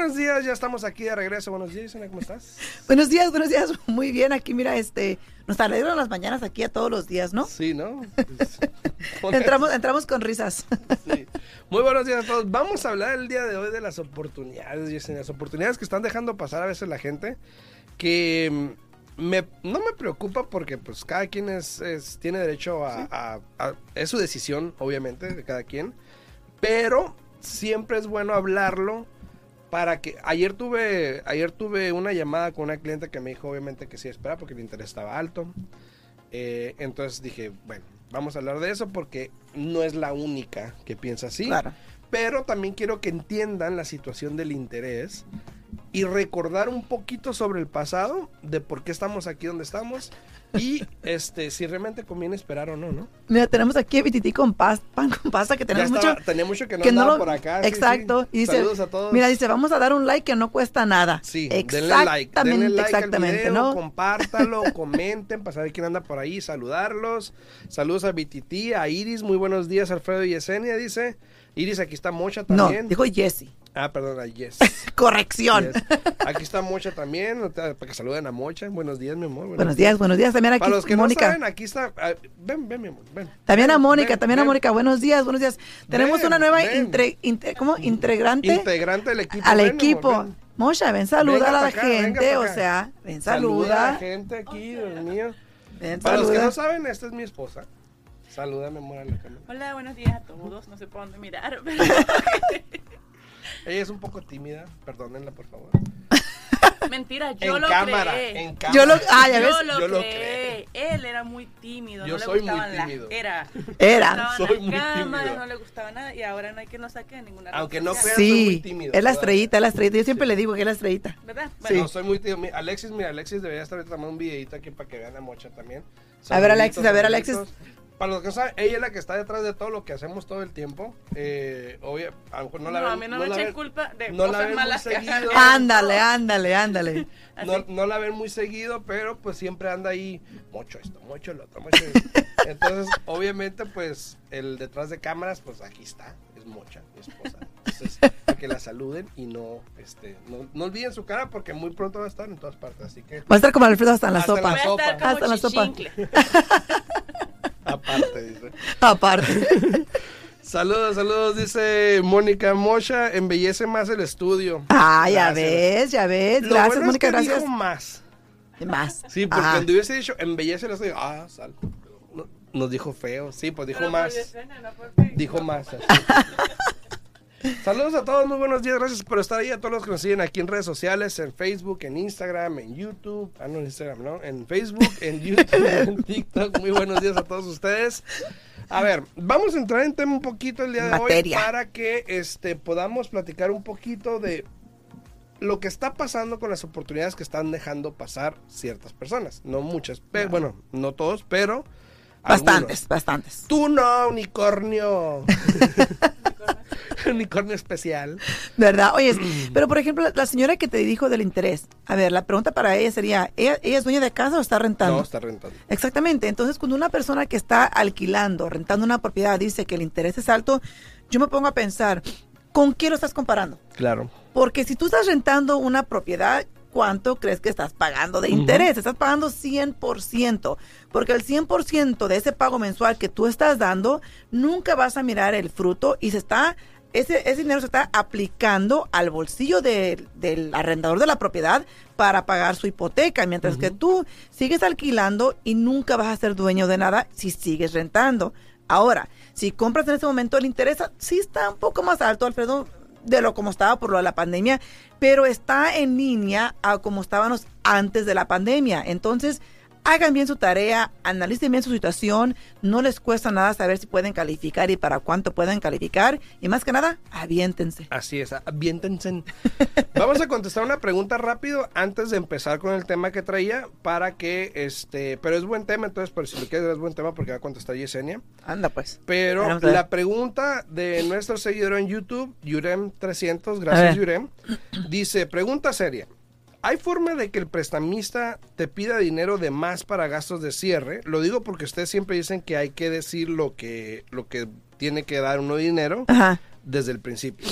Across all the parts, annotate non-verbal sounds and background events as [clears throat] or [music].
buenos días, ya estamos aquí de regreso. Buenos días, Yesenia, ¿cómo estás? [laughs] buenos días, buenos días. [laughs] Muy bien, aquí mira, este, nos alegran las mañanas aquí a todos los días, ¿no? Sí, ¿no? [laughs] entramos, entramos con risas. sí. Muy buenos días a todos. Vamos a hablar el día de hoy de las oportunidades, Yesenia, las oportunidades que están dejando pasar a veces la gente, que mm, me, no me preocupa porque pues cada quien es, es tiene derecho a, a, a, es su decisión, obviamente, de cada quien, pero siempre es bueno hablarlo para que ayer tuve ayer tuve una llamada con una cliente que me dijo obviamente que sí espera porque el interés estaba alto eh, entonces dije bueno vamos a hablar de eso porque no es la única que piensa así Claro. pero también quiero que entiendan la situación del interés y recordar un poquito sobre el pasado de por qué estamos aquí donde estamos y [laughs] este si realmente conviene esperar o no, ¿no? Mira, tenemos aquí a Bititi con pas- pan con pasta que tenemos estaba- mucho. tenía mucho que no que no lo- por acá. Exacto. sí. Y dice, Saludos a todos. Mira, dice, vamos a dar un like que no cuesta nada. Sí, denle like. Exactamente, Denle like al exactamente, video, ¿no? compártalo, [laughs] comenten para saber quién anda por ahí, saludarlos. Saludos a BTT, a Iris, muy buenos días, Alfredo y Yesenia, dice. Iris, aquí está Mocha No, también. dijo Jesse. Ah, perdón, a Yes. [laughs] Corrección. Yes. Aquí está Mocha también, para que saluden a Mocha. Buenos días, mi amor. Buenos días, buenos días. También aquí Para los que Mónica. no saben, aquí está. ah, ven, ven, mi amor, ven. también a Mónica, ven, también a. Mónica. Buenos días, buenos días. Tenemos Ven, una nueva intre- inte- ¿cómo? integrante Integrante del equipo. al ven, mi amor, equipo. ven. Mosha, ven, saluda Venga a la acá, gente, o sea, ven, Saluda a la saluda. gente aquí, Dios mío. Ven, Para los que no saben, esta es mi esposa. Saluda, mi amor, a la cámara. Hola, buenos días a todos. No sé por dónde mirar. [laughs] pero- Ella es un poco tímida, perdónenla, por favor. Mentira, yo en lo cámara, creé. en cámara. Yo lo- ah, ya yo ves. lo Yo lo creé. Él era muy tímido. Yo no le soy muy gustaban las- tímido. Era. Era. No le Soy las muy cámaras, tímido. no le gustaba nada y ahora no hay que nos saque ninguna Aunque no social, crean, soy muy Sí, tímido. es la estrellita, es la estrellita. Yo siempre le digo que es la estrellita. ¿Verdad? Sí. No, soy muy tímido. Mi- Alexis, mira, Alexis debería estar ahorita tomando un videito aquí para que vean a Mocha también. A ver, Alexis, a ver, Alexis. Para los que no saben, ella es la que está detrás de todo lo que hacemos todo el tiempo. Eh, obvio, a lo mejor no No, la ven. a mí no, me la echen ven- culpa de no la cosas ven muy malas que seguido. Ándale, ándale, ándale. [laughs] No, no la ven muy seguido, pero pues siempre anda ahí, mucho esto, mucho lo otro, mucho esto. [laughs] Entonces, obviamente, pues el detrás de cámaras, pues aquí está, es Mocha, mi esposa. Entonces, que la saluden y no, este, no, no olviden su cara porque muy pronto va a estar en todas partes, así que Va a estar como Alfredo hasta en la Hasta en sopa. la Voy a estar sopa. como Hasta la sopa. Aparte, dice. [laughs] Aparte. [laughs] Saludos, saludos, dice Mónica Mocha, embellece más el estudio. Ah, ya Gracias. ves, ya ves. Lo Gracias, bueno es Mónica, que gracias. dijo más. Más. Sí, porque Ajá. cuando hubiese dicho embellece el estudio, ah, sal. No, Nos dijo feo, sí, pues dijo Pero más. no. Dijo más. [laughs] Saludos a todos, muy buenos días, gracias por estar ahí, a todos los que nos siguen aquí en redes sociales, en Facebook, en Instagram, en YouTube, ah no, en Instagram, ¿no? En Facebook, en [laughs] YouTube, en TikTok, muy buenos días a todos ustedes. A ver, vamos a entrar en tema un poquito el día de Materia. hoy para que este podamos platicar un poquito de lo que está pasando con las oportunidades que están dejando pasar ciertas personas, no muchas, pero bueno, no todos, pero Bastantes, algunos. bastantes. Tú no, unicornio. [laughs] [laughs] unicornio especial. ¿Verdad? Oye, [clears throat] pero por ejemplo, la señora que te dijo del interés. A ver, la pregunta para ella sería, ¿ella, ella es dueña de casa o está rentando? No, está rentando. Exactamente. Entonces, cuando una persona que está alquilando, rentando una propiedad, dice que el interés es alto, yo me pongo a pensar, ¿con quién lo estás comparando? Claro. Porque si tú estás rentando una propiedad, ¿cuánto crees que estás pagando de interés? Estás pagando 100%, porque el 100% de ese pago mensual que tú estás dando, nunca vas a mirar el fruto y se está... Ese, ese dinero se está aplicando al bolsillo de- del arrendador de la propiedad para pagar su hipoteca, mientras que tú sigues alquilando y nunca vas a ser dueño de nada si sigues rentando. Ahora, si compras en ese momento el interés, sí está un poco más alto, Alfredo, de lo como estaba por lo de la pandemia, pero está en línea a como estábamos antes de la pandemia. Entonces, hagan bien su tarea, analicen bien su situación, no les cuesta nada saber si pueden calificar y para cuánto pueden calificar, y más que nada, aviéntense. Así es, aviéntense. [laughs] Vamos a contestar una pregunta rápido antes de empezar con el tema que traía para que, este, pero es buen tema, entonces, por si lo quieres, es buen tema porque va a contestar Yesenia. Anda pues. Pero la pregunta de nuestro seguidor en YouTube, Yurem300, A gracias. Yurem, dice, pregunta seria. ¿Hay forma de que el prestamista te pida dinero de más para gastos de cierre? Lo digo porque ustedes siempre dicen que hay que decir lo que, lo que tiene que dar uno dinero Ajá. desde el principio.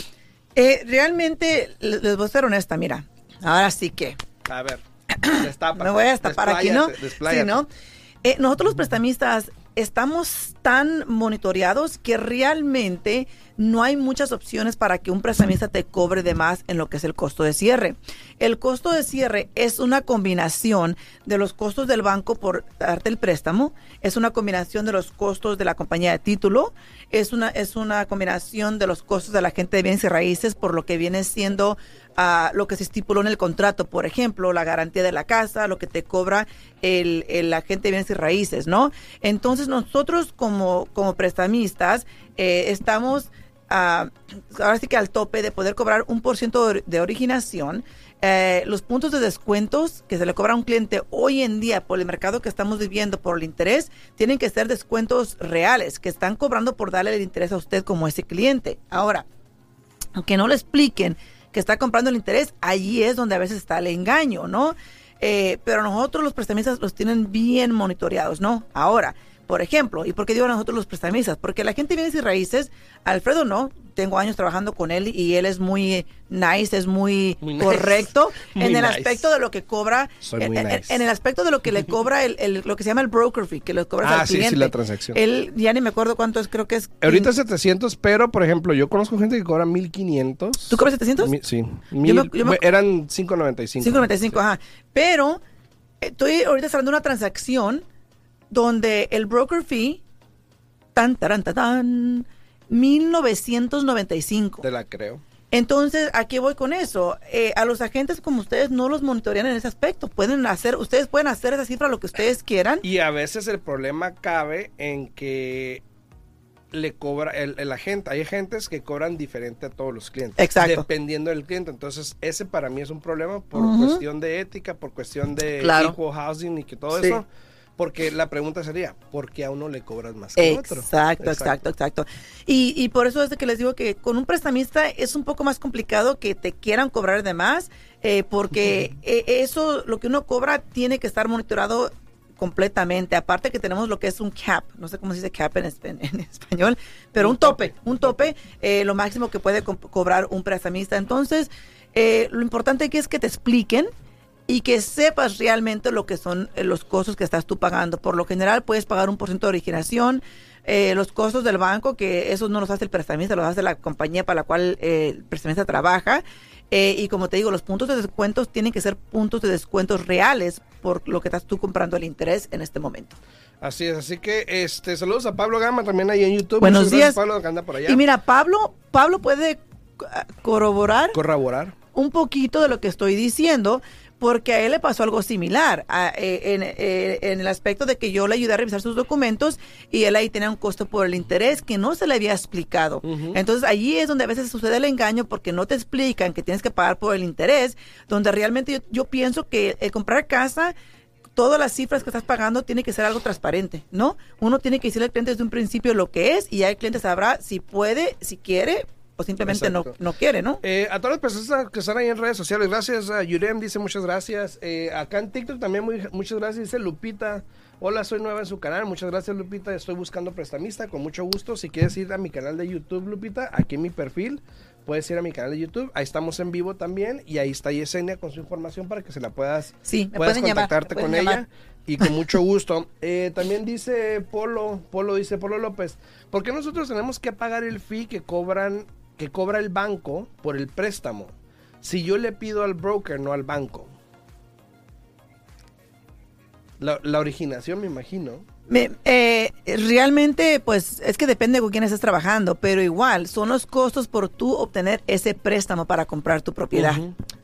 Eh, realmente, le- les voy a ser honesta, mira. Ahora sí que. A ver, [clears throat] destapa. Me voy a destapar aquí, ¿no? Sí, ¿no? Eh, nosotros los prestamistas estamos tan monitoreados que realmente no hay muchas opciones para que un prestamista te cobre de más en lo que es el costo de cierre. El costo de cierre es una combinación de los costos del banco por darte el préstamo, es una combinación de los costos de la compañía de título, es una, es una combinación de los costos de la gente de bienes y raíces por lo que viene siendo a lo que se estipuló en el contrato, por ejemplo, la garantía de la casa, lo que te cobra el, el agente de bienes y raíces, ¿no? Entonces nosotros como, como prestamistas eh, estamos ah, ahora sí que al tope de poder cobrar un por ciento de- originación. Eh, los puntos de descuentos que se le cobra a un cliente hoy en día por el mercado que estamos viviendo, por el interés, tienen que ser descuentos reales que están cobrando por darle el interés a usted como ese cliente. Ahora, aunque no le expliquen que está comprando el interés, allí es donde a veces está el engaño, ¿no? Eh, pero nosotros los prestamistas los tienen bien monitoreados, ¿no? Ahora, por ejemplo, ¿y por qué digo nosotros los prestamistas? Porque la gente viene sin raíces, Alfredo no, tengo años trabajando con él y él es muy nice, es muy, Muy nice. correcto [laughs] Muy en el nice. aspecto de lo que cobra, Soy en, muy en- nice. en el aspecto de lo que le [laughs] cobra el, el- lo que se llama el broker fee, que le cobras Ah, al sí, sí, la transacción. Él, ya ni me acuerdo cuánto es, creo que es... Ahorita es 700, pero por ejemplo, yo conozco gente que cobra 1500. ¿Tú cobras 700? Mi- sí. Yo Mil- me- yo me- eran 595. 5.95, ajá. Pero estoy ahorita cerrando una transacción donde el broker fee, tan, taran, tan, tan, 1995. Te la creo. Entonces, ¿a qué voy con eso? Eh, a los agentes como ustedes no los monitorean en ese aspecto. Pueden hacer, ustedes pueden hacer esa cifra lo que ustedes quieran. Y a veces el problema cabe en que le cobra el, el agente. Hay agentes que cobran diferente a todos los clientes. Exacto. Dependiendo del cliente. Entonces, ese para mí es un problema por cuestión de ética, por cuestión de Claro. equal housing y que todo Sí. eso. Porque la pregunta sería, ¿por qué a uno le cobras más que a otro? Exacto, exacto, exacto. Y, y por eso es de que les digo que con un prestamista es un poco más complicado que te quieran cobrar de más, eh, porque eh, eso, lo que uno cobra, tiene que estar monitorado completamente. Aparte que tenemos lo que es un cap, no sé cómo se dice cap en, espa- en español, pero un, Un tope, tope, un un tope, eh, lo máximo que puede co- cobrar un prestamista. Entonces, eh, lo importante aquí es que te expliquen y que sepas realmente lo que son eh, los costos que estás tú pagando. Por lo general puedes pagar un por ciento de originación, eh, los costos del banco, que esos no los hace el prestamista, los hace la compañía para la cual eh, el prestamista trabaja. Eh, y como te digo, los puntos de descuentos tienen que ser puntos de descuentos reales por lo que estás tú comprando el interés en este momento. Así es, así que este saludos a Pablo Gama también ahí en YouTube. Buenos Muchas días. Pablo, que anda por allá. Y mira, Pablo, Pablo puede ah, corroborar corroborar. un poquito de lo que estoy diciendo, porque a él le pasó algo similar, a- eh, en, eh, en el aspecto de que yo le ayudé a revisar sus documentos y él ahí tenía un costo por el interés que no se le había explicado. Entonces allí es donde a veces sucede el engaño porque no te explican que tienes que pagar por el interés, donde realmente yo, yo pienso que el comprar casa todas las cifras que estás pagando tiene que ser algo transparente, ¿no? Uno tiene que decirle al cliente desde un principio lo que es y ya el cliente sabrá si puede, si quiere o simplemente no, no quiere, ¿no? Eh, a todas las personas que están ahí en redes sociales, gracias. a Yurem dice muchas gracias. Eh, acá en TikTok también muy- muchas gracias. Dice Lupita, hola, soy nueva en su canal. Muchas gracias Lupita, estoy buscando prestamista con mucho gusto. Si quieres ir a mi canal de YouTube, Lupita, aquí en mi perfil, puedes ir a mi canal de YouTube. Ahí estamos en vivo también y ahí está Yesenia con su información para que se la puedas, Sí, puedas llamar, contactarte con ella. Y con mucho gusto. Eh, también dice Polo, Polo dice Polo López, ¿por qué nosotros tenemos que pagar el fee que cobran, que cobra el banco por el préstamo? Si yo le pido al broker, no al banco. La, la originación, me imagino. Me- eh, realmente, pues es que depende con quién estés trabajando, pero igual son los costos por tú obtener ese préstamo para comprar tu propiedad.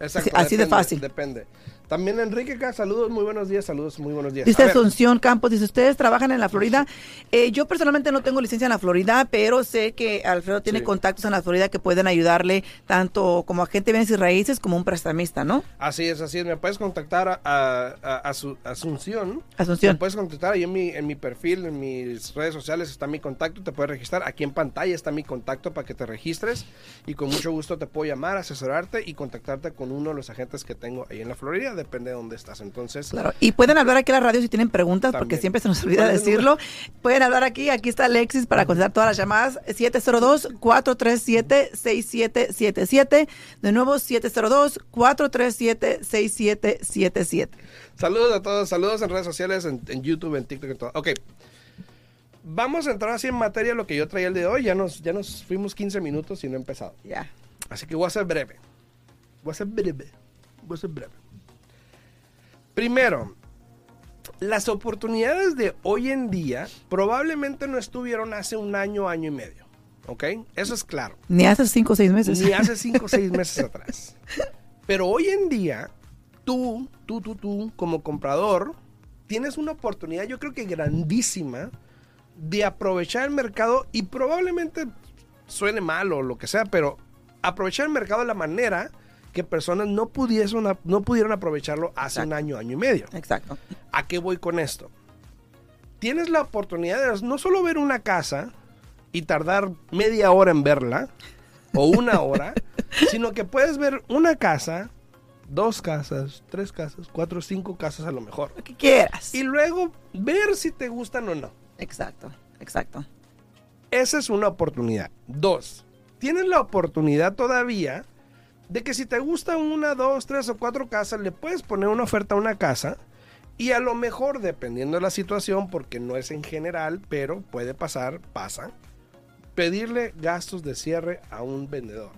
Exacto, Así de fácil. Depende. También Enrique saludos, muy buenos días, saludos, muy buenos días. Dice Asunción Campos, dice, ¿ustedes trabajan en la Florida? Eh, yo personalmente no tengo licencia en la Florida, pero sé que Alfredo tiene Sí. contactos en la Florida que pueden ayudarle tanto como agente de bienes y raíces como un prestamista, ¿no? Así es, así es. Me puedes contactar a, a- a- a Asu- Asunción. Me Asunción. puedes contactar ahí en mi, en mi perfil, en mis redes sociales está mi contacto, te puedes registrar. Aquí en pantalla está mi contacto para que te registres y con mucho gusto te puedo llamar, asesorarte y contactarte con uno de los agentes que tengo ahí en la Florida. día, depende de dónde estás. Entonces, Claro, y pueden hablar aquí a la radio si tienen preguntas, porque También. siempre se nos olvida ¿Cuál es el decirlo. Pueden hablar aquí, aquí está Alexis para contestar todas las llamadas. 702-437-6777. De nuevo, 702-437-6777. saludos a todos, saludos en redes sociales, en, en YouTube, en TikTok, en todo. Ok. Vamos a entrar así en materia de lo que yo traía el de hoy. Ya nos, ya nos fuimos 15 minutos y no he empezado. Ya. Así que voy a ser breve. Voy a ser breve. Voy a ser breve. Primero, las oportunidades de hoy en día probablemente no estuvieron hace un año, año y medio. ¿Ok? Eso es claro. Ni hace cinco o seis meses. Ni hace cinco o seis [laughs] meses atrás. Pero hoy en día, tú, tú, tú, tú, como comprador, tienes una oportunidad, yo creo que grandísima, de aprovechar el mercado y probablemente suene mal o lo que sea, pero aprovechar el mercado de la manera que personas no pudiesen, no pudieron aprovecharlo hace un año, año y medio. Exacto. ¿A qué voy con esto? Tienes la oportunidad de no solo ver una casa y tardar media hora en verla, o una hora, [laughs] sino que puedes ver una casa, dos casas, tres casas, cuatro, cinco casas a lo mejor. Lo que quieras. Y luego ver si te gustan o no. Exacto, exacto. Esa es una oportunidad. Dos, tienes la oportunidad todavía de que si te gusta una, dos, tres o cuatro casas, le puedes poner una oferta a una casa y a lo mejor, dependiendo de la situación, porque no es en general, pero puede pasar, pasa, pedirle gastos de cierre a un vendedor.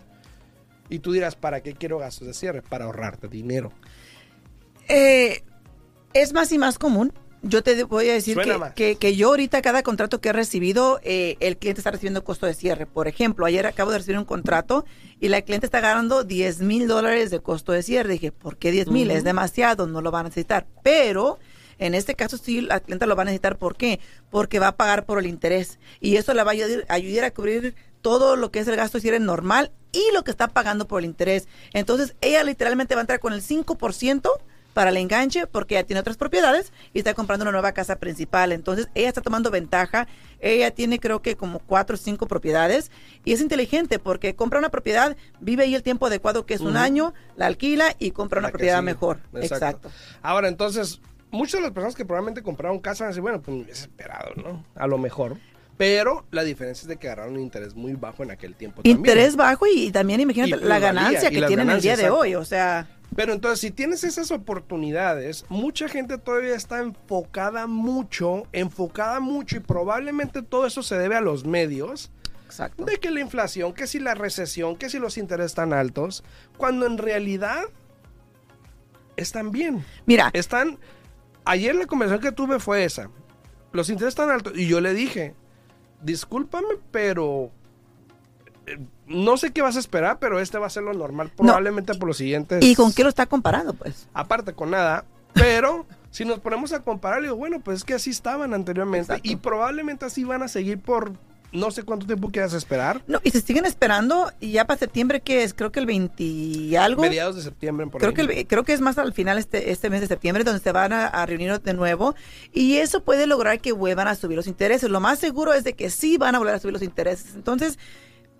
Y tú dirás, ¿para qué quiero gastos de cierre? Para ahorrarte dinero. Eh, es más y más común. Yo te voy a decir que, que, que yo ahorita cada contrato que he recibido, eh, el cliente está recibiendo costo de cierre. Por ejemplo, ayer acabo de recibir un contrato y la cliente está ganando 10 mil dólares de costo de cierre. Dije, ¿por qué 10 mil? Es demasiado, no lo va a necesitar. Pero en este caso sí, la clienta lo va a necesitar. ¿Por qué? Porque va a pagar por el interés. Y eso le va a ayudar, ayudar a cubrir todo lo que es el gasto de cierre normal y lo que está pagando por el interés. Entonces, ella literalmente va a entrar con el 5% para el enganche porque ella tiene otras propiedades y está comprando una nueva casa principal. Entonces, ella está tomando ventaja. Ella tiene creo que como cuatro o cinco propiedades y es inteligente porque compra una propiedad, vive ahí el tiempo adecuado que es un año, la alquila y compra una La propiedad sigue. mejor. Exacto. Ahora, entonces, muchas de las personas que probablemente compraron casa van a decir, bueno, pues me esperado, ¿no? A lo mejor. Pero la diferencia es de que agarraron un interés muy bajo en aquel tiempo Interés bajo y, también imagínate Y la ganancia que tienen el día de exacto. hoy. O sea, Pero entonces, si tienes esas oportunidades, mucha gente todavía está enfocada mucho, enfocada mucho, y probablemente todo eso se debe a los medios, exacto. de que la inflación, que si la recesión, que si los intereses están altos, cuando en realidad están bien. Mira, Están. Ayer la conversación que tuve fue esa. Los intereses están altos. Y yo le dije, discúlpame, pero. eh, No sé qué vas a esperar, pero este va a ser lo normal. Probablemente por los siguientes. ¿y con qué lo está comparando? Pues Aparte, con nada. Pero [laughs] si nos ponemos a comparar, digo, bueno, pues es que así estaban anteriormente. Exacto. Y probablemente así van a seguir por no sé cuánto tiempo quieras esperar. No, y se siguen esperando y ya para septiembre, que es? Creo que el 20 y algo. Mediados de septiembre, por Creo ahí. que, el creo que es más al final este, este mes de septiembre donde se van a, a reunir de nuevo y eso puede lograr que vuelvan a subir los intereses. Lo más seguro es de que sí van a volver a subir los intereses. Entonces,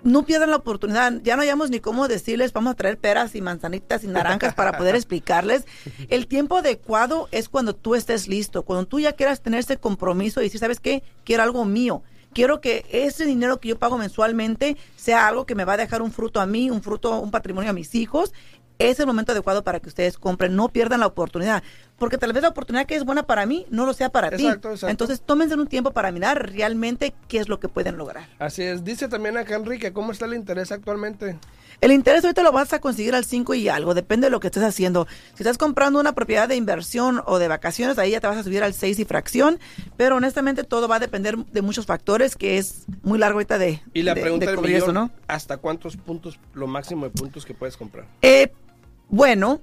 no pierdan la oportunidad. Ya no hayamos ni cómo decirles, vamos a traer peras y manzanitas y naranjas para poder [laughs] explicarles. El tiempo adecuado es cuando tú estés listo, cuando tú ya quieras tener ese compromiso y decir, ¿sabes qué? Quiero algo mío. Quiero que ese dinero que yo pago mensualmente sea algo que me va a dejar un fruto a mí, un fruto, un patrimonio a mis hijos. Es el momento adecuado para que ustedes compren. No pierdan la oportunidad. Porque tal vez la oportunidad que es buena para mí no lo sea para Exacto, ti. exacto. Entonces, tómense un tiempo para mirar realmente qué es lo que pueden lograr. Así es. Dice también acá Enrique, ¿cómo está el interés actualmente? El interés ahorita lo vas a conseguir al 5 y algo, depende de lo que estés haciendo. Si estás comprando una propiedad de inversión o de vacaciones, ahí ya te vas a subir al 6 y fracción, pero honestamente todo va a depender de muchos factores, que es muy largo ahorita de, Y la de- pregunta de del cubrir millón, eso, ¿no? ¿hasta cuántos puntos, lo máximo de puntos que puedes comprar? Eh, bueno,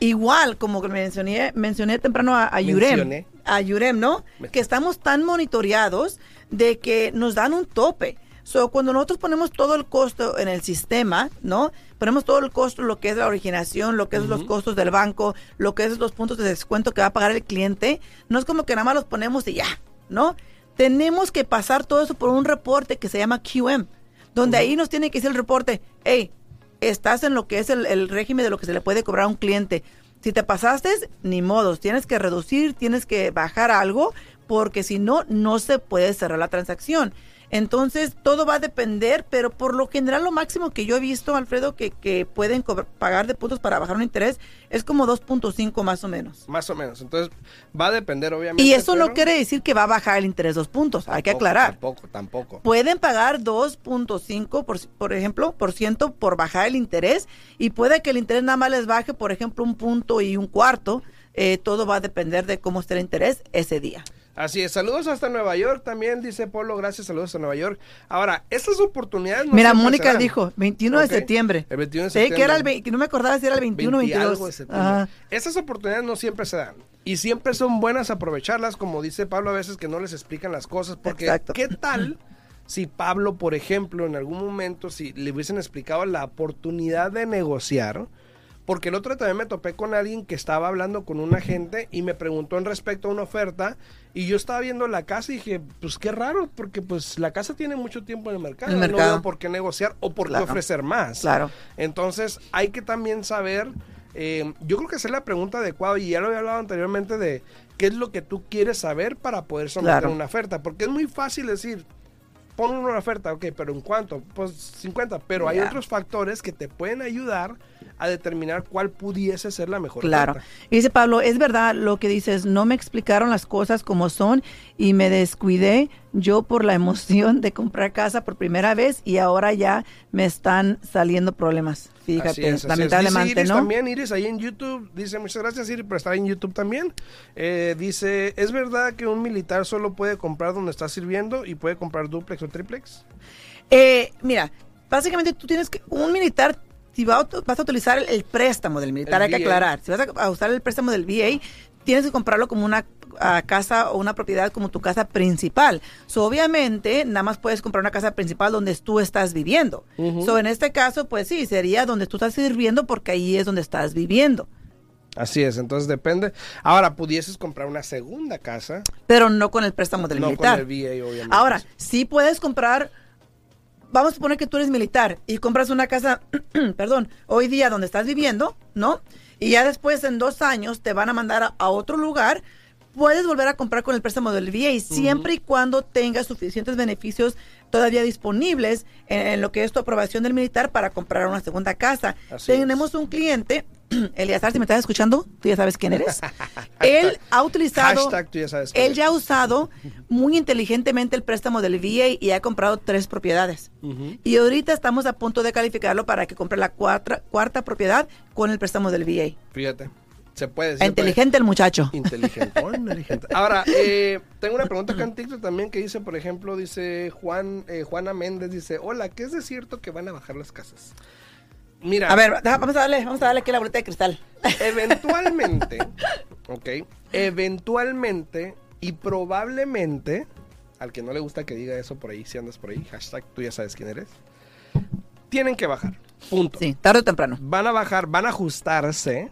igual como que mencioné, mencioné temprano a, a Yurem, Mencioné. a Yurem, ¿no? Me- Que estamos tan monitoreados de que nos dan un tope. So, cuando nosotros ponemos todo el costo en el sistema, ¿no? Ponemos todo el costo, lo que es la originación, lo que es los costos del banco, lo que es los puntos de descuento que va a pagar el cliente, no es como que nada más los ponemos y ya, ¿no? Tenemos que pasar todo eso por un reporte que se llama QM, donde ahí nos tiene que decir el reporte, hey, estás en lo que es el, el régimen de lo que se le puede cobrar a un cliente. Si te pasaste, ni modos, tienes que reducir, tienes que bajar algo, porque si no, no se puede cerrar la transacción. Entonces, todo va a depender, pero por lo general lo máximo que yo he visto, Alfredo, que, que pueden pagar de puntos para bajar un interés es como 2.5 más o menos. Más o menos. Entonces, va a depender, obviamente. Y eso no quiere decir que va a bajar el interés dos puntos, hay que aclarar. Tampoco, tampoco. Pueden pagar 2.5, por, por ejemplo, por ciento por bajar el interés y puede que el interés nada más les baje, por ejemplo, un punto y un cuarto. Eh, todo va a depender de cómo esté el interés ese día. Así es. Saludos hasta Nueva York también, dice Polo. Gracias, saludos hasta Nueva York. Ahora, estas oportunidades no Mira, Mónica dijo 21 Ok. de septiembre. El 21 de Sí, que era el septiembre. ve- que no me acordaba si era el 21 o 20 22. algo de septiembre. Ajá. Estas oportunidades no siempre se dan. Y siempre son buenas aprovecharlas, como dice Pablo, a veces que no les explican las cosas. Porque, Exacto. ¿qué tal si Pablo, por ejemplo, en algún momento, si le hubiesen explicado la oportunidad de negociar? Porque el otro día también me topé con alguien que estaba hablando con un agente y me preguntó en respecto a una oferta y yo estaba viendo la casa y dije, pues qué raro, porque pues la casa tiene mucho tiempo en el mercado, El no mercado. veo por qué negociar o por Claro. qué ofrecer más. Claro. Entonces hay que también saber, eh, yo creo que hacer la pregunta adecuada y ya lo había hablado anteriormente de qué es lo que tú quieres saber para poder someter Claro. una oferta, porque es muy fácil decir, pon una oferta, ok, pero ¿en cuánto? Pues 50, pero hay otros factores que te pueden ayudar a determinar cuál pudiese ser la mejor Claro. oferta. Y dice Pablo, es verdad lo que dices, no me explicaron las cosas como son y me descuidé yo por la emoción de comprar casa por primera vez y ahora ya me están saliendo problemas. Fíjate, Así es, así es. lamentablemente, Dice Iris ¿no? también, Iris, ahí en YouTube, dice, muchas gracias Iris por estar en YouTube también. Eh, dice, ¿es verdad que un militar solo puede comprar donde está sirviendo y puede comprar duplex o triplex? Eh, mira, básicamente tú tienes que, un militar, si va a ut- vas a utilizar el, préstamo del militar, El hay que aclarar, si vas a usar el préstamo del VA, tienes que comprarlo como una ah, casa o una propiedad como tu casa principal. So, obviamente, nada más puedes comprar una casa principal donde tú estás viviendo. So, en este caso, pues sí, sería donde tú estás sirviendo porque ahí es donde estás viviendo. Así es, entonces depende. Ahora, pudieses comprar una segunda casa. Pero no con el préstamo del no militar. con el VA, obviamente. Ahora, sí puedes comprar, vamos a suponer que tú eres militar y compras una casa, [clears throat] perdón, hoy día donde estás viviendo, ¿no? Y ya después en dos años te van a mandar a, a otro lugar, puedes volver a comprar con el préstamo del VA siempre y cuando tengas suficientes beneficios todavía disponibles en, en lo que es tu aprobación del militar para comprar una segunda casa. Así Tenemos un cliente, [clears throat] Eliazar, si me estás escuchando, tú ya sabes quién eres. [laughs] Él ha utilizado... Hashtag, tú ya sabes. Él es. ya ha usado muy inteligentemente el préstamo del VA y ha comprado tres propiedades. Y ahorita estamos a punto de calificarlo para que compre la cuarta, cuarta propiedad con el préstamo del VA. Fíjate, se puede. se Inteligente el muchacho. [laughs] oh, inteligente. Ahora, eh, tengo una pregunta acá en TikTok también que dice, por ejemplo, dice Juan, eh, Juana Méndez, dice, hola, ¿qué es de cierto que van a bajar las casas? Mira. A ver, vamos a darle, vamos a darle aquí la bolita de cristal. Eventualmente, [laughs] ok, eventualmente y probablemente, al que no le gusta que diga eso por ahí, si andas por ahí, hashtag tú ya sabes quién eres, tienen que bajar, punto. Sí, tarde o temprano. Van a bajar, van a ajustarse,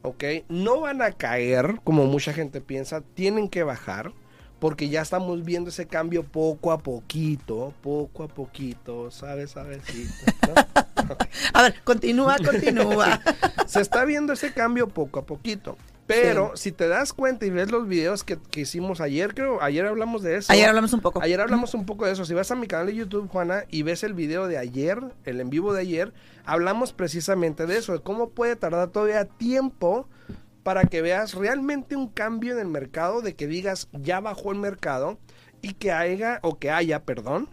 ok, no van a caer como mucha gente piensa, tienen que bajar. Porque ya estamos viendo ese cambio poco a poquito, poco a poquito, ¿sabes? ¿Sabes? Sí, [laughs] [laughs] A ver, continúa, continúa. [laughs] se está viendo ese cambio poco a poquito. Pero si te das cuenta y ves los videos que, que hicimos ayer, creo, ayer hablamos de eso. Ayer hablamos un poco. Ayer hablamos un poco de eso. Si vas a mi canal de YouTube, Juana, y ves el video de ayer, el en vivo de ayer, hablamos precisamente de eso, de cómo puede tardar todavía tiempo para que veas realmente un cambio en el mercado, de que digas, ya bajó el mercado, y que haya, o que haya, perdón,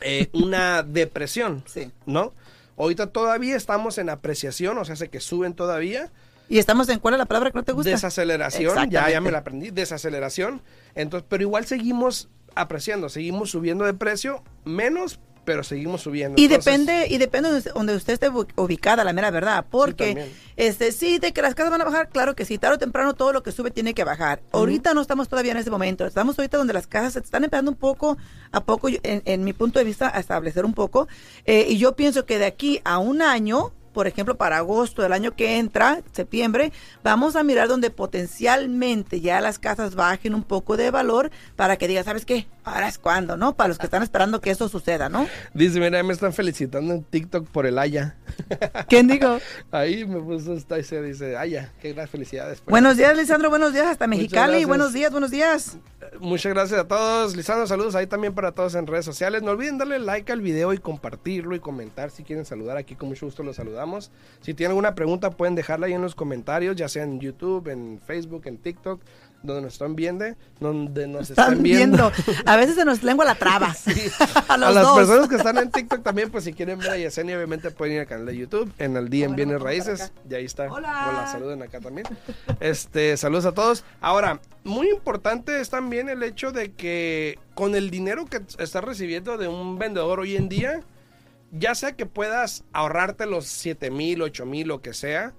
eh, [laughs] una depresión, Sí. ¿no? Ahorita todavía estamos en apreciación, o sea, hace que suben todavía. Y estamos en cuál es la palabra que no te gusta. Desaceleración, ya, ya me la aprendí, desaceleración. Entonces, pero igual seguimos apreciando, seguimos subiendo de precio, menos, pero seguimos subiendo. Y Entonces, depende, y depende de donde usted esté ubi- ubicada, la mera verdad. Porque, también. este, sí, de que las casas van a bajar, claro que sí, tarde o temprano todo lo que sube tiene que bajar. Ahorita no estamos todavía en ese momento. Estamos ahorita donde las casas se están empezando un poco a poco, en, en mi punto de vista, a establecer un poco. Eh, y yo pienso que de aquí a un año, por ejemplo, para agosto del año que entra, septiembre, vamos a mirar donde potencialmente ya las casas bajen un poco de valor para que diga, ¿sabes qué? Ahora es cuando, ¿no? Para los que están esperando que eso suceda, ¿no? Dice, mira, me están felicitando en TikTok por el Aya. ¿Quién digo? [laughs] Ahí me puso esta y se dice, Aya, qué gran felicidades. Buenos días, Lisandro, buenos días, hasta Mexicali, buenos días, buenos días. Muchas gracias a todos. Lisandro, saludos ahí también para todos en redes sociales. No olviden darle like al video y compartirlo y comentar si quieren saludar. Aquí con mucho gusto los saludamos. Si tienen alguna pregunta pueden dejarla ahí en los comentarios, ya sea en YouTube, en Facebook, en TikTok, donde nos están viendo, donde nos están, Están viendo. viendo. A veces se nos lengua la traba. [laughs] [laughs] a las dos. personas que están en TikTok también, pues si quieren ver a Yesenia, obviamente pueden ir al canal de YouTube, en el día en Bienes Raíces, y ahí está. Hola. Hola, saluden acá también. Este, saludos a todos. Ahora, muy importante es también el hecho de que con el dinero que estás recibiendo de un vendedor hoy en día, ya sea que puedas ahorrarte los 7 mil, 8 mil, lo que sea,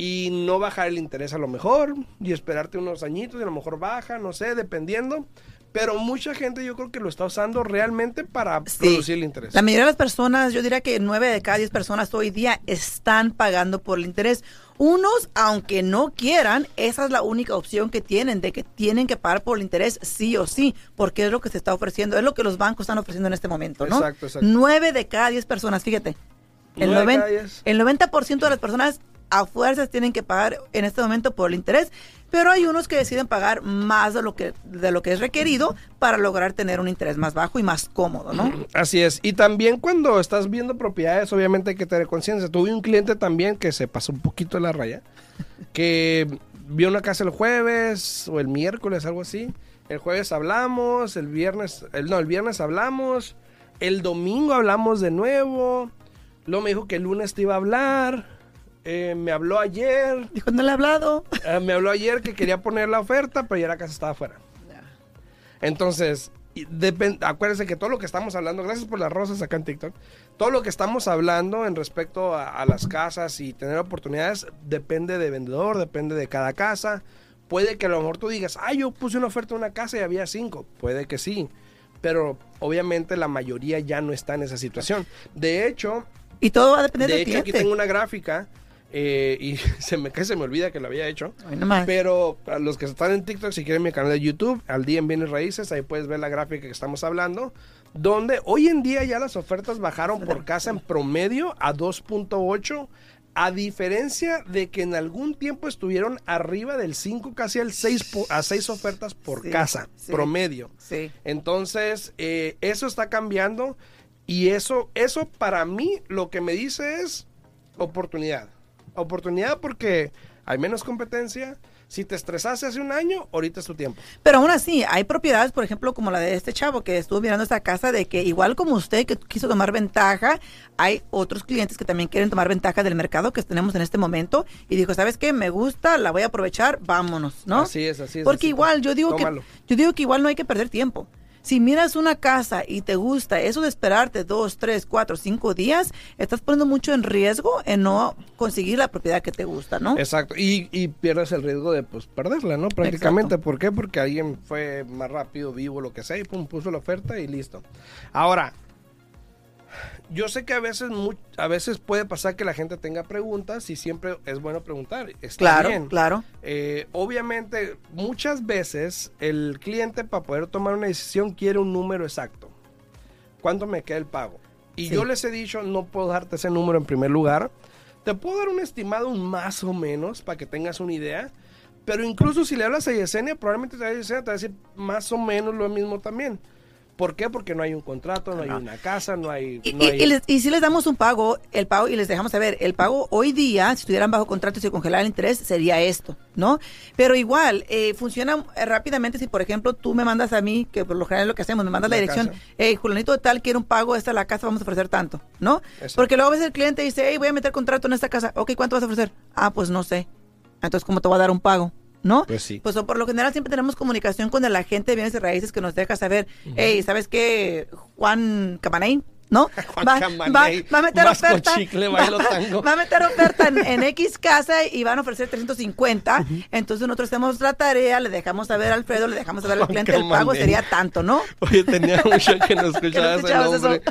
y no bajar el interés a lo mejor, y esperarte unos añitos y a lo mejor baja, no sé, dependiendo. Pero mucha gente yo creo que lo está usando realmente para Sí. producir el interés. La mayoría de las personas, yo diría que nueve de cada diez personas hoy día están pagando por el interés. Unos, aunque no quieran, esa es la única opción que tienen, de que tienen que pagar por el interés sí o sí, porque es lo que se está ofreciendo, es lo que los bancos están ofreciendo en este momento, ¿no? Exacto, exacto. Nueve de cada diez personas, fíjate. El, Nueve de noven- cada diez. el 90% de las personas a fuerzas tienen que pagar en este momento por el interés, pero hay unos que deciden pagar más de lo que, de lo que es requerido para lograr tener un interés más bajo y más cómodo, ¿no? [clears throat] Así es. Y también cuando estás viendo propiedades, obviamente hay que tener conciencia. Tuve un cliente también que se pasó un poquito de la raya, [laughs] que vio una casa el jueves o el miércoles, algo así. El jueves hablamos, el viernes, el, no, el viernes hablamos, el domingo hablamos de nuevo. Luego me dijo que el lunes te iba a hablar. Eh, me habló ayer, Dijo, no le he hablado. eh, me habló ayer que quería poner la oferta, pero ya la casa estaba afuera. Entonces, acuérdense que todo lo que estamos hablando, gracias por las rosas acá en TikTok, todo lo que estamos hablando en respecto a, a las casas y tener oportunidades depende de vendedor, depende de cada casa. Puede que a lo mejor tú digas, ah, yo puse una oferta en una casa y había cinco. Puede que sí, pero obviamente la mayoría ya no está en esa situación. De hecho, Y todo va a depender de del hecho aquí tengo una gráfica eh, y [laughs] se me, que se me olvida que lo había hecho. Pero para los que están en TikTok, si quieren mi canal de YouTube, al día en bienes raíces, ahí puedes ver la gráfica que estamos hablando, donde hoy en día ya las ofertas bajaron por casa en promedio a 2.8, a diferencia de que en algún tiempo estuvieron arriba del 5, casi al 6, po- a 6 ofertas por Sí, casa, sí. promedio. Sí. Entonces, eh, eso está cambiando y eso, eso para mí lo que me dice es oportunidad. Oportunidad porque hay menos competencia. Si te estresaste hace un año, ahorita es tu tiempo. Pero aún así, hay propiedades, por ejemplo, como la de este chavo que estuvo mirando esta casa, de que igual como usted que quiso tomar ventaja, hay otros clientes que también quieren tomar ventaja del mercado que tenemos en este momento y dijo, ¿sabes qué? Me gusta, la voy a aprovechar, vámonos, ¿no? Así es, así es. Porque así igual yo digo Tómalo. que yo digo que igual no hay que perder tiempo. Si miras una casa y te gusta eso de esperarte dos, tres, cuatro, cinco días, estás poniendo mucho en riesgo en no conseguir la propiedad que te gusta, ¿no? Exacto, y, y pierdes el riesgo de pues perderla, ¿no? Prácticamente. ¿Por qué? Porque alguien fue más rápido, vivo, lo que sea, y pum, puso la oferta y listo. Ahora, yo sé que a veces a veces puede pasar que la gente tenga preguntas y siempre es bueno preguntar. Está claro, bien. claro. Eh, obviamente, muchas veces el cliente para poder tomar una decisión quiere un número exacto. ¿Cuánto me queda el pago? Y Sí. yo les he dicho, no puedo darte ese número en primer lugar. Te puedo dar un estimado, un más o menos, para que tengas una idea. Pero incluso si le hablas a Yesenia, probablemente te va a decir, te va a decir más o menos lo mismo también. ¿Por qué? Porque no hay un contrato, no hay una casa, no hay... Y, no y- hay- y les- y si les damos un pago, el pago, y les dejamos saber, el pago hoy día, si estuvieran bajo contrato y se congelara el interés, sería esto, ¿no? Pero igual, eh, funciona eh, rápidamente si, por ejemplo, tú me mandas a mí, que por lo general es lo que hacemos, me mandas la, La dirección, hey, Julianito de tal, quiere un pago, esta es la casa, vamos a ofrecer tanto, ¿no? Exacto. Porque luego a veces el cliente dice, hey, voy a meter contrato en esta casa, ok, ¿cuánto vas a ofrecer? Ah, pues no sé. Entonces, ¿cómo te va a dar un pago? ¿No? Pues sí. Pues por lo general siempre tenemos comunicación con el agente de bienes y raíces que nos deja saber, hey, ¿sabes qué? Juan Camaney, ¿no? [laughs] Va, Camaney, va- va a meter oferta. Chicle, va, bailo va- tango. va a meter oferta en, en [laughs] X casa y van a ofrecer 350. Entonces nosotros hacemos la tarea, le dejamos saber a Alfredo, le dejamos saber al cliente, el pago sería tanto, ¿no? [laughs] Oye, tenía mucho que no escuchaba ese escuchabas nombre.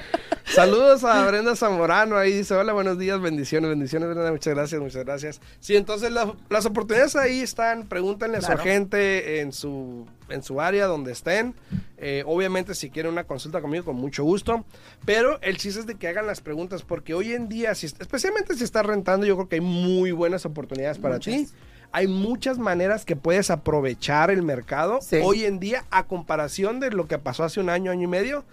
Saludos a Brenda Zamorano, ahí dice, hola, buenos días, bendiciones, bendiciones, Brenda, muchas gracias, muchas gracias. Sí, entonces la- las oportunidades ahí están, pregúntenle a su Claro. agente en su, en su área donde estén. Eh, obviamente si quieren una consulta conmigo, con mucho gusto. Pero el chiste es de que hagan las preguntas, porque hoy en día, si, especialmente si estás rentando, yo creo que hay muy buenas oportunidades para Muchas. ti. Hay muchas maneras que puedes aprovechar el mercado Sí. hoy en día a comparación de lo que pasó hace un año, año y medio,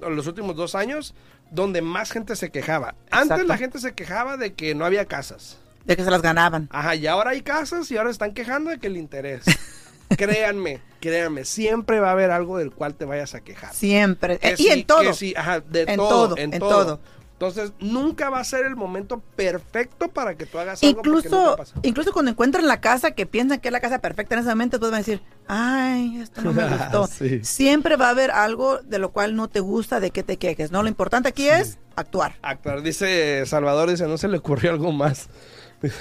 o los últimos dos años, donde más gente se quejaba. Antes la gente se quejaba de que no había casas. De que se las ganaban. Ajá, y ahora hay casas y ahora están quejando de que el interés. [laughs] créanme, créanme, siempre va a haber algo del cual te vayas a quejar. Siempre. Que Eh, y sí, en todo. sí, ajá, de En todo, todo, en, en todo. todo. Entonces, nunca va a ser el momento perfecto para que tú hagas algo porque Incluso, pasa. incluso cuando encuentran la casa que piensan que es la casa perfecta en ese momento, pues van a decir, ay, esto no me [laughs] gustó. Sí. Siempre va a haber algo de lo cual no te gusta, de que te quejes, ¿no? Lo importante aquí es actuar. Actuar, dice Salvador, dice, no se le ocurrió algo más.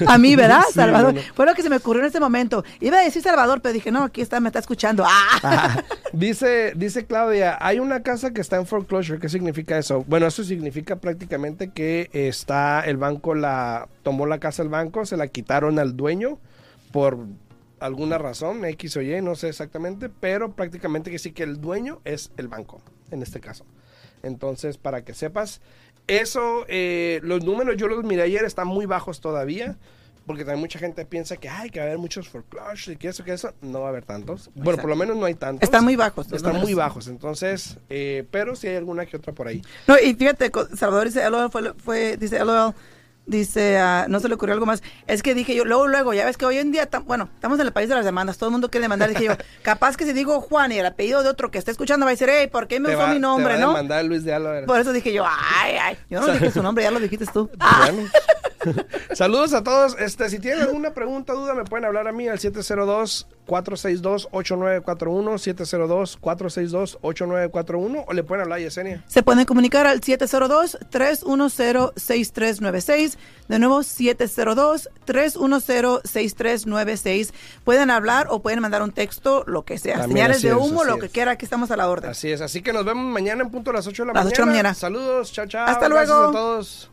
A mí, [laughs] ¿verdad, Sí, Salvador? bueno. Fue lo que se me ocurrió en ese momento. Iba a decir Salvador, pero dije, no, aquí está, me está escuchando. ¡Ah! [laughs] Dice, dice Claudia, hay una casa que está en foreclosure. ¿Qué significa eso? Bueno, eso significa prácticamente que está el banco la tomó la casa el banco, se la quitaron al dueño por alguna razón, X o Y, no sé exactamente, pero prácticamente que sí que el dueño es el banco en este caso. Entonces, para que sepas, eso, eh, los números yo los miré ayer, están muy bajos todavía. Porque también mucha gente piensa que hay que haber muchos foreclosures y que eso, que eso. No va a haber tantos. Bueno, por lo menos no hay tantos. Están muy bajos. Están muy bajos, entonces, eh, pero sí hay alguna que otra por ahí. No, y fíjate, Salvador dice, LOL fue, fue- dice, LOL, dice, ah, no se le ocurrió algo más. Es que dije yo, luego, luego, ya ves que hoy en día, tam- bueno, estamos en el país de las demandas, todo el mundo quiere demandar. Dije yo, [laughs] capaz que si digo Juan y el apellido de otro que está escuchando va a decir, hey, ¿por qué me Te usó va- mi nombre, te va a no? demandar Luis de Álvarez. Por eso dije yo, ay, ay, yo no [laughs] dije su nombre, ya lo dijiste tú. Ah, Bueno. [laughs] [laughs] Saludos a todos. Este, si tienen alguna pregunta, duda, me pueden hablar a mí al 702-462-8941, 702-462-8941 o le pueden hablar a Yesenia. Se pueden comunicar al 702-310-6396. De nuevo, 702-310-6396. Pueden hablar o pueden mandar un texto, lo que sea. También Señales de es, humo, así lo es. que quiera, aquí estamos a la orden. Así es, así que nos vemos mañana en punto a las 8 de la Las mañana. ocho de la mañana. Saludos, chao, chao. Hasta Gracias luego. a todos.